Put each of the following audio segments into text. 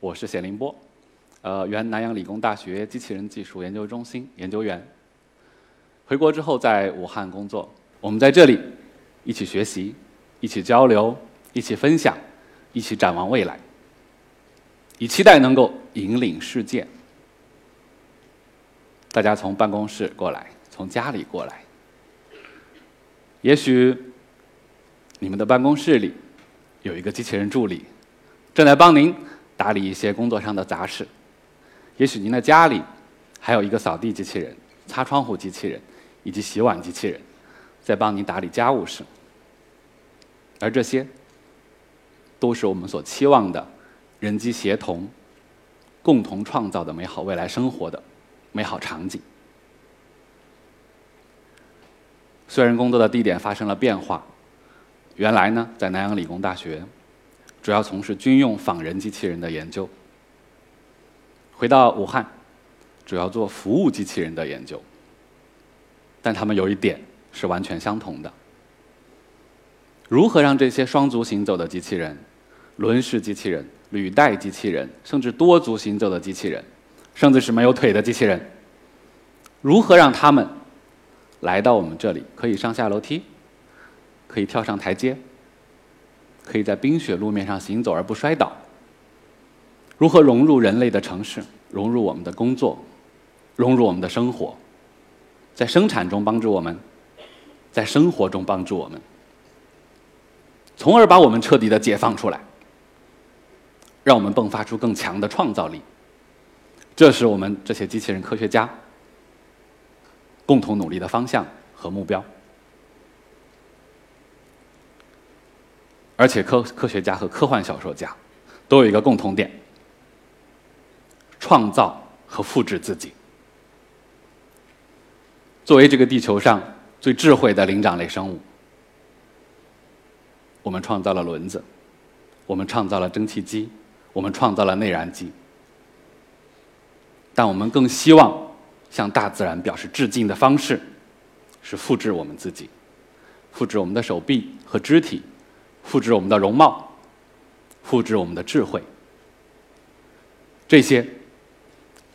我是谢林波，呃，原南洋理工大学机器人技术研究中心研究员。回国之后在武汉工作，我们在这里一起学习，一起交流，一起分享，一起展望未来，以期待能够引领世界。大家从办公室过来，从家里过来，也许你们的办公室里有一个机器人助理，正在帮您。打理一些工作上的杂事，也许您的家里还有一个扫地机器人、擦窗户机器人以及洗碗机器人，在帮您打理家务事。而这些，都是我们所期望的人机协同、共同创造的美好未来生活的美好场景。虽然工作的地点发生了变化，原来呢，在南洋理工大学。主要从事军用仿人机器人的研究。回到武汉，主要做服务机器人的研究。但他们有一点是完全相同的：如何让这些双足行走的机器人、轮式机器人、履带机器人，甚至多足行走的机器人，甚至是没有腿的机器人，如何让他们来到我们这里，可以上下楼梯，可以跳上台阶？可以在冰雪路面上行走而不摔倒。如何融入人类的城市，融入我们的工作，融入我们的生活，在生产中帮助我们，在生活中帮助我们，从而把我们彻底的解放出来，让我们迸发出更强的创造力。这是我们这些机器人科学家共同努力的方向和目标。而且科科学家和科幻小说家都有一个共同点：创造和复制自己。作为这个地球上最智慧的灵长类生物，我们创造了轮子，我们创造了蒸汽机，我们创造了内燃机。但我们更希望向大自然表示致敬的方式，是复制我们自己，复制我们的手臂和肢体。复制我们的容貌，复制我们的智慧，这些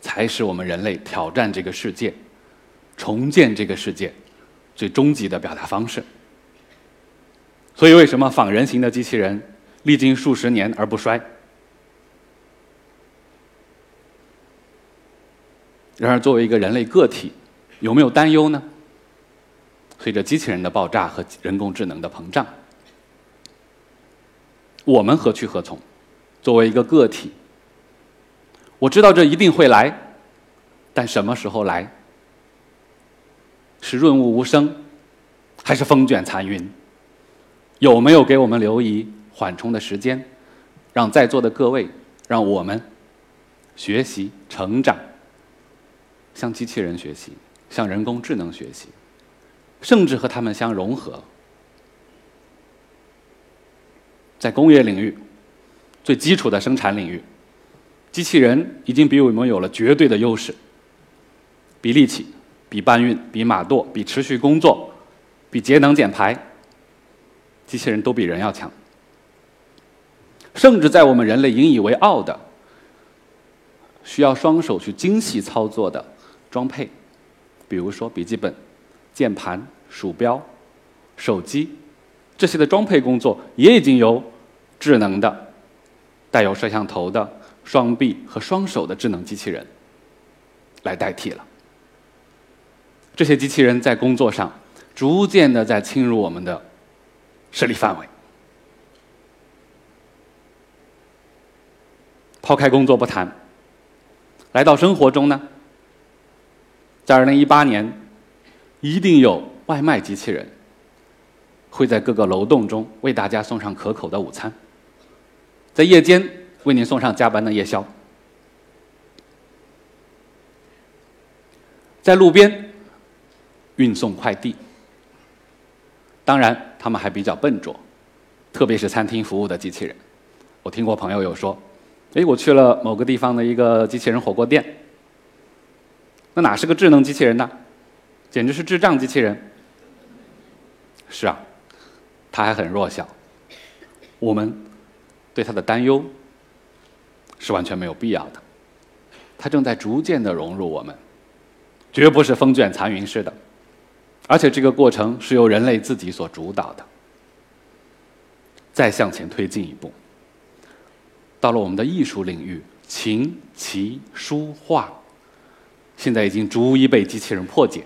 才是我们人类挑战这个世界、重建这个世界最终极的表达方式。所以，为什么仿人形的机器人历经数十年而不衰？然而，作为一个人类个体，有没有担忧呢？随着机器人的爆炸和人工智能的膨胀。我们何去何从？作为一个个体，我知道这一定会来，但什么时候来？是润物无声，还是风卷残云？有没有给我们留一缓冲的时间，让在座的各位，让我们学习成长，向机器人学习，向人工智能学习，甚至和他们相融合？在工业领域，最基础的生产领域，机器人已经比我们有了绝对的优势。比力气，比搬运，比马垛，比持续工作，比节能减排，机器人都比人要强。甚至在我们人类引以为傲的、需要双手去精细操作的装配，比如说笔记本、键盘、鼠标、手机。这些的装配工作也已经由智能的、带有摄像头的双臂和双手的智能机器人来代替了。这些机器人在工作上逐渐的在侵入我们的势力范围。抛开工作不谈，来到生活中呢，在二零一八年，一定有外卖机器人。会在各个楼栋中为大家送上可口的午餐，在夜间为您送上加班的夜宵，在路边运送快递。当然，他们还比较笨拙，特别是餐厅服务的机器人。我听过朋友有说：“哎，我去了某个地方的一个机器人火锅店，那哪是个智能机器人呢？简直是智障机器人。”是啊。他还很弱小，我们对他的担忧是完全没有必要的。他正在逐渐的融入我们，绝不是风卷残云似的，而且这个过程是由人类自己所主导的。再向前推进一步，到了我们的艺术领域，琴棋书画，现在已经逐一被机器人破解。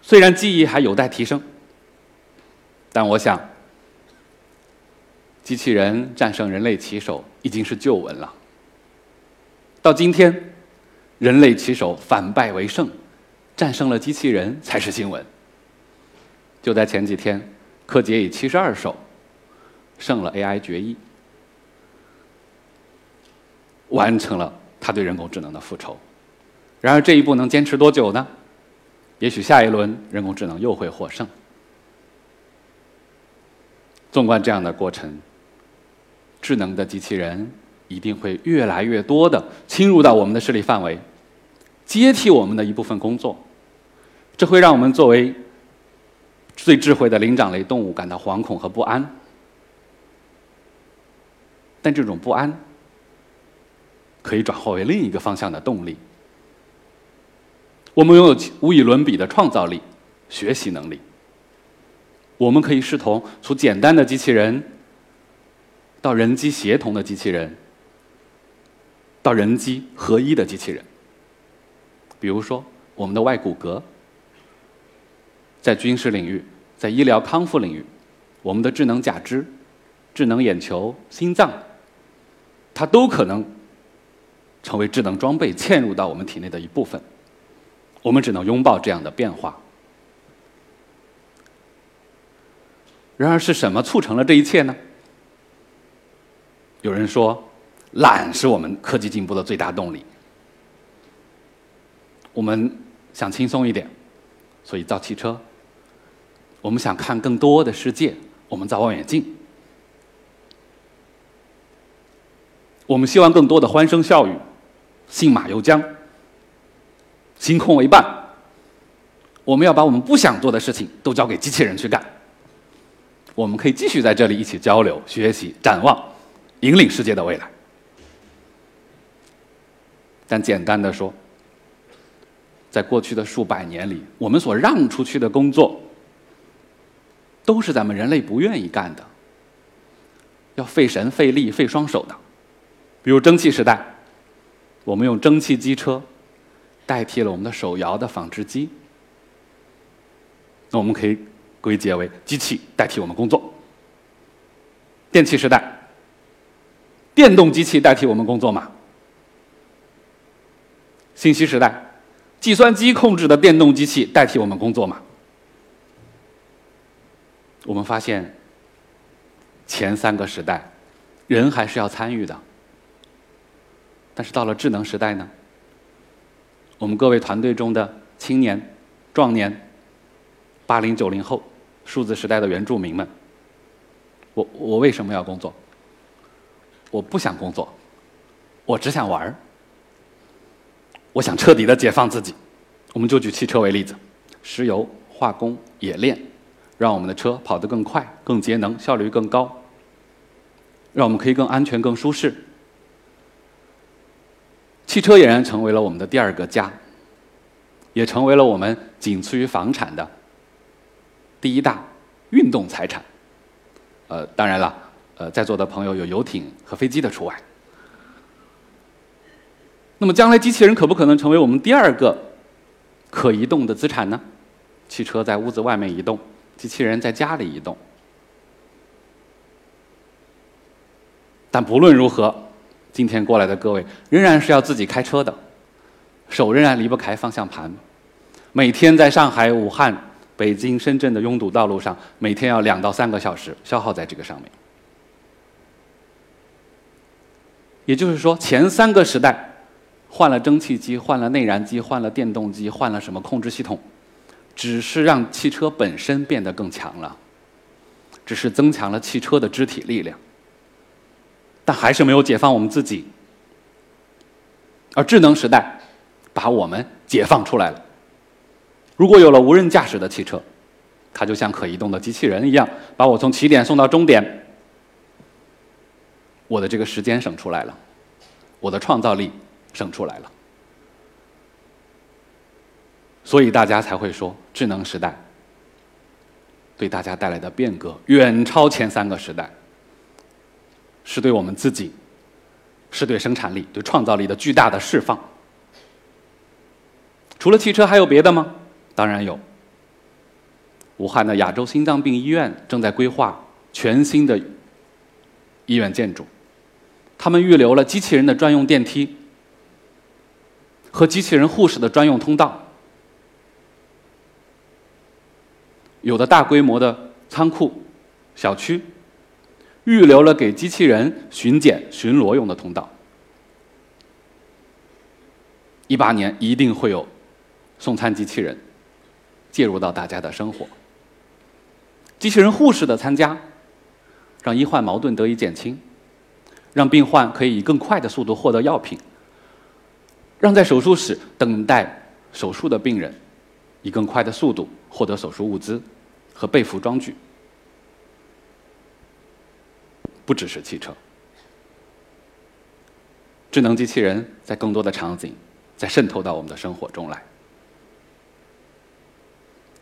虽然技艺还有待提升，但我想，机器人战胜人类棋手已经是旧闻了。到今天，人类棋手反败为胜，战胜了机器人才是新闻。就在前几天，柯洁以七十二手。胜了 AI 决议，完成了他对人工智能的复仇。然而这一步能坚持多久呢？也许下一轮人工智能又会获胜。纵观这样的过程，智能的机器人一定会越来越多的侵入到我们的势力范围，接替我们的一部分工作。这会让我们作为最智慧的灵长类动物感到惶恐和不安。但这种不安可以转化为另一个方向的动力。我们拥有无与伦比的创造力、学习能力。我们可以视同从简单的机器人到人机协同的机器人，到人机合一的机器人。比如说，我们的外骨骼，在军事领域，在医疗康复领域，我们的智能假肢、智能眼球、心脏。它都可能成为智能装备嵌入到我们体内的一部分，我们只能拥抱这样的变化。然而，是什么促成了这一切呢？有人说，懒是我们科技进步的最大动力。我们想轻松一点，所以造汽车；我们想看更多的世界，我们造望远镜。我们希望更多的欢声笑语，信马由缰，星空为伴。我们要把我们不想做的事情都交给机器人去干。我们可以继续在这里一起交流、学习、展望，引领世界的未来。但简单的说，在过去的数百年里，我们所让出去的工作，都是咱们人类不愿意干的，要费神、费力、费双手的。比如蒸汽时代，我们用蒸汽机车代替了我们的手摇的纺织机，那我们可以归结为机器代替我们工作。电气时代，电动机器代替我们工作嘛？信息时代，计算机控制的电动机器代替我们工作嘛？我们发现，前三个时代，人还是要参与的。但是到了智能时代呢？我们各位团队中的青年、壮年、八零九零后、数字时代的原住民们，我我为什么要工作？我不想工作，我只想玩儿。我想彻底的解放自己。我们就举汽车为例子，石油、化工、冶炼，让我们的车跑得更快、更节能、效率更高，让我们可以更安全、更舒适。汽车俨然成为了我们的第二个家，也成为了我们仅次于房产的第一大运动财产。呃，当然了，呃，在座的朋友有游艇和飞机的除外。那么，将来机器人可不可能成为我们第二个可移动的资产呢？汽车在屋子外面移动，机器人在家里移动。但不论如何。今天过来的各位仍然是要自己开车的，手仍然离不开方向盘，每天在上海、武汉、北京、深圳的拥堵道路上，每天要两到三个小时消耗在这个上面。也就是说，前三个时代换了蒸汽机、换了内燃机、换了电动机、换了什么控制系统，只是让汽车本身变得更强了，只是增强了汽车的肢体力量。但还是没有解放我们自己，而智能时代把我们解放出来了。如果有了无人驾驶的汽车，它就像可移动的机器人一样，把我从起点送到终点，我的这个时间省出来了，我的创造力省出来了。所以大家才会说，智能时代对大家带来的变革远超前三个时代，是对我们自己，是对生产力、对创造力的巨大的释放。除了汽车，还有别的吗？当然有。武汉的亚洲心脏病医院正在规划全新的医院建筑，他们预留了机器人的专用电梯和机器人护士的专用通道。有的大规模的仓库、小区，预留了给机器人巡检、巡逻用的通道。一八年一定会有送餐机器人介入到大家的生活。机器人护士的参加，让医患矛盾得以减轻，让病患可以以更快的速度获得药品，让在手术室等待手术的病人以更快的速度获得手术物资。和被服装具，不只是汽车，智能机器人在更多的场景在渗透到我们的生活中来。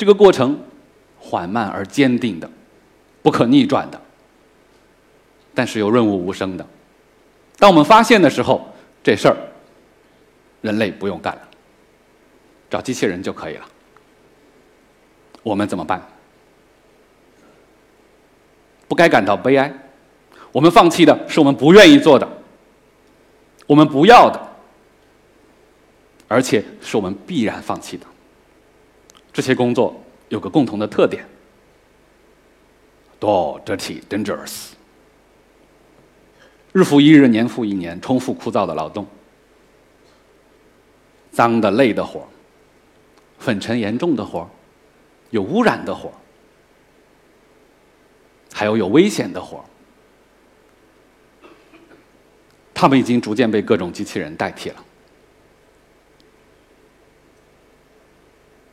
这个过程缓慢而坚定的，不可逆转的，但是又润物无声的。当我们发现的时候，这事儿人类不用干了，找机器人就可以了。我们怎么办？不该感到悲哀，我们放弃的是我们不愿意做的，我们不要的，而且是我们必然放弃的。这些工作有个共同的特点：dull, dirty, dangerous。日复一日，年复一年，重复枯燥的劳动，脏的累的活粉尘严重的活有污染的活还有有危险的活，他们已经逐渐被各种机器人代替了。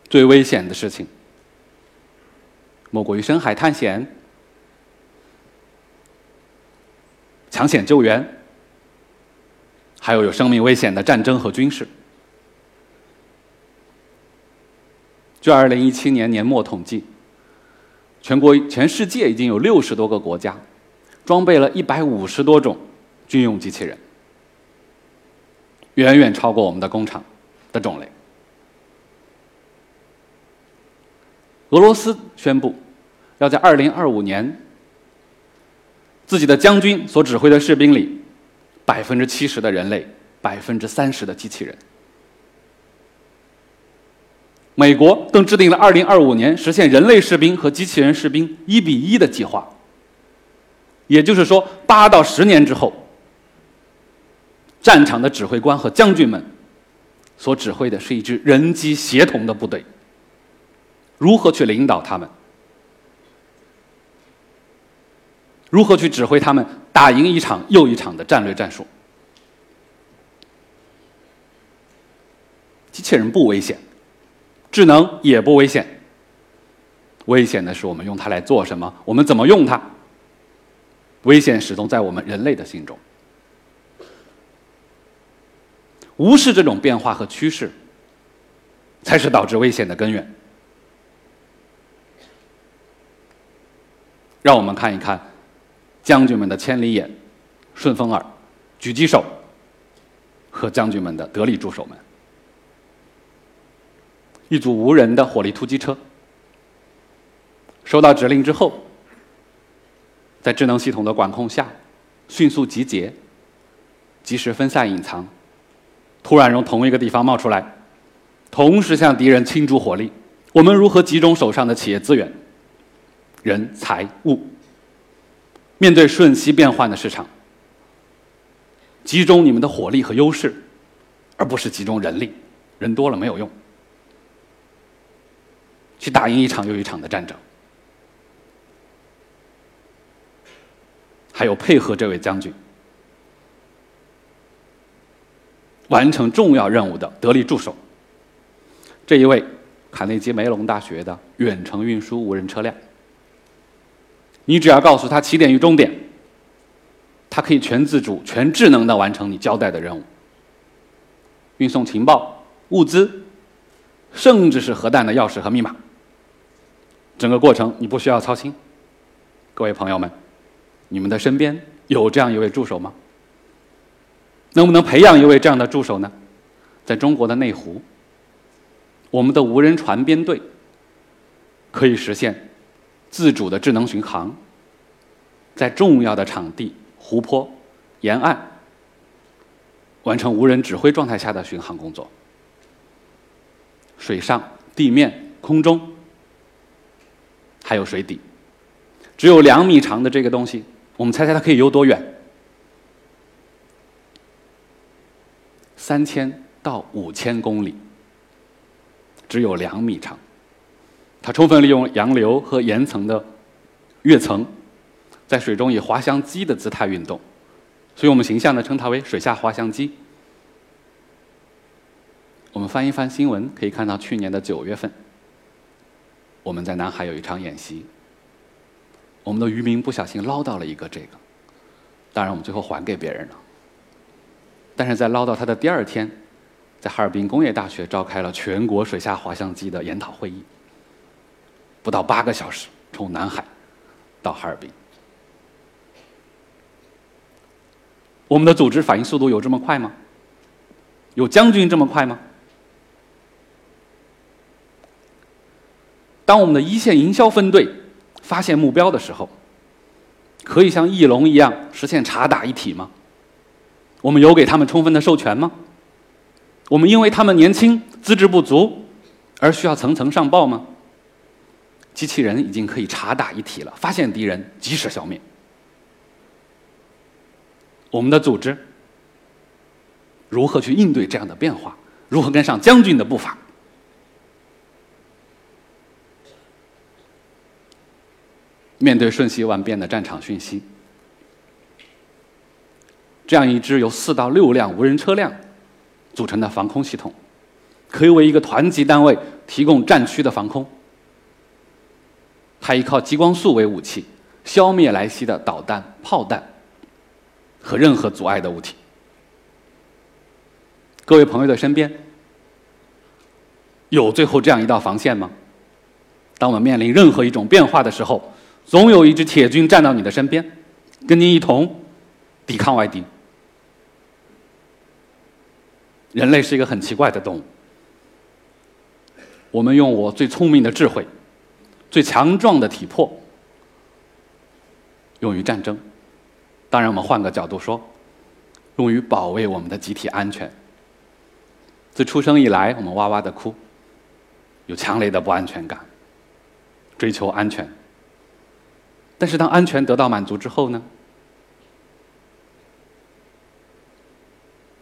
最危险的事情，莫过于深海探险、抢险救援，还有有生命危险的战争和军事。据二零一七年年末统计。全国、全世界已经有六十多个国家装备了一百五十多种军用机器人，远远超过我们的工厂的种类。俄罗斯宣布要在二零二五年，自己的将军所指挥的士兵里，百分之七十的人类，百分之三十的机器人。美国更制定了二零二五年实现人类士兵和机器人士兵一比一的计划。也就是说，八到十年之后，战场的指挥官和将军们所指挥的是一支人机协同的部队。如何去领导他们？如何去指挥他们打赢一场又一场的战略战术？机器人不危险。智能也不危险，危险的是我们用它来做什么，我们怎么用它。危险始终在我们人类的心中，无视这种变化和趋势，才是导致危险的根源。让我们看一看将军们的千里眼、顺风耳、狙击手和将军们的得力助手们。一组无人的火力突击车，收到指令之后，在智能系统的管控下，迅速集结，及时分散隐藏，突然从同一个地方冒出来，同时向敌人倾注火力。我们如何集中手上的企业资源、人财物，面对瞬息变幻的市场，集中你们的火力和优势，而不是集中人力，人多了没有用。去打赢一场又一场的战争，还有配合这位将军完成重要任务的得力助手。这一位，卡内基梅隆大学的远程运输无人车辆。你只要告诉他起点与终点，它可以全自主、全智能的完成你交代的任务，运送情报、物资，甚至是核弹的钥匙和密码。整个过程你不需要操心。各位朋友们，你们的身边有这样一位助手吗？能不能培养一位这样的助手呢？在中国的内湖，我们的无人船编队可以实现自主的智能巡航，在重要的场地、湖泊、沿岸完成无人指挥状态下的巡航工作。水上、地面、空中，还有水底，只有两米长的这个东西，我们猜猜它可以游多远？三千到五千公里，只有两米长。它充分利用洋流和岩层的跃层，在水中以滑翔机的姿态运动，所以我们形象的称它为“水下滑翔机”。我们翻一翻新闻，可以看到去年的九月份，我们在南海有一场演习，我们的渔民不小心捞到了一个这个，当然我们最后还给别人了。但是在捞到它的第二天，在哈尔滨工业大学召开了全国水下滑翔机的研讨会议，不到八个小时，从南海到哈尔滨。我们的组织反应速度有这么快吗？有将军这么快吗？当我们的一线营销分队发现目标的时候，可以像翼龙一样实现查打一体吗？我们有给他们充分的授权吗？我们因为他们年轻、资质不足，而需要层层上报吗？机器人已经可以查打一体了，发现敌人及时消灭。我们的组织如何去应对这样的变化？如何跟上将军的步伐？面对瞬息万变的战场讯息。这样一支由四到六辆无人车辆组成的防空系统，可以为一个团级单位提供战区的防空。它依靠激光束为武器，消灭来袭的导弹、炮弹和任何阻碍的物体。各位朋友的身边有最后这样一道防线吗？当我们面临任何一种变化的时候，总有一支铁军站到你的身边，跟您一同抵抗外敌。人类是一个很奇怪的动物。我们用我最聪明的智慧、最强壮的体魄，用于战争。当然，我们换个角度说，用于保卫我们的集体安全。自出生以来，我们哇哇的哭，有强烈的不安全感，追求安全。但是，当安全得到满足之后呢？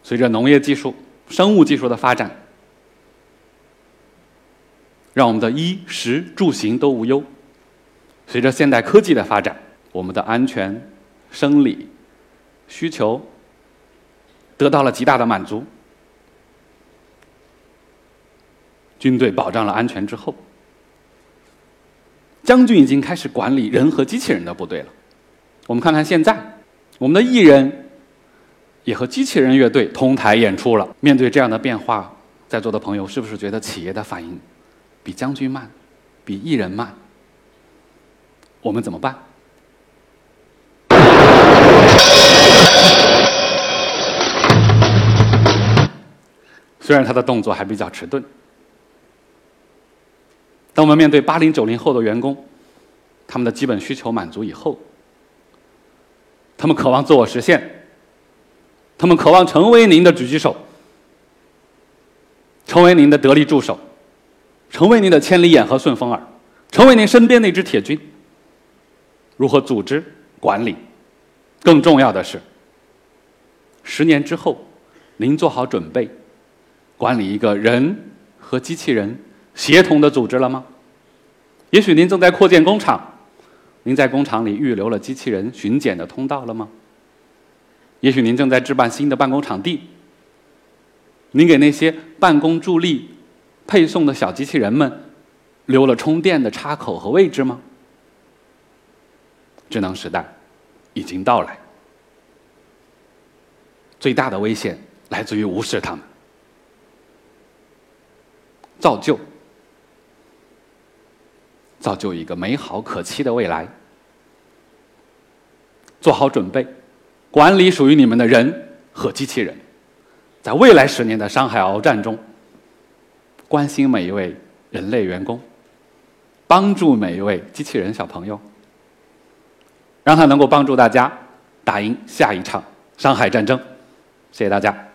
随着农业技术。生物技术的发展，让我们的衣食住行都无忧。随着现代科技的发展，我们的安全、生理需求得到了极大的满足。军队保障了安全之后，将军已经开始管理人和机器人的部队了。我们看看现在，我们的艺人。也和机器人乐队同台演出了。面对这样的变化，在座的朋友是不是觉得企业的反应比将军慢，比艺人慢？我们怎么办？虽然他的动作还比较迟钝，当我们面对八零九零后的员工，他们的基本需求满足以后，他们渴望自我实现。他们渴望成为您的狙击手，成为您的得力助手，成为您的千里眼和顺风耳，成为您身边那支铁军。如何组织管理？更重要的是，十年之后，您做好准备，管理一个人和机器人协同的组织了吗？也许您正在扩建工厂，您在工厂里预留了机器人巡检的通道了吗？也许您正在置办新的办公场地，您给那些办公助力配送的小机器人们留了充电的插口和位置吗？智能时代已经到来，最大的危险来自于无视他们。造就，造就一个美好可期的未来。做好准备，管理属于你们的人和机器人，在未来十年的商海鏖战中，关心每一位人类员工，帮助每一位机器人小朋友，让他能够帮助大家打赢下一场上海战争。谢谢大家。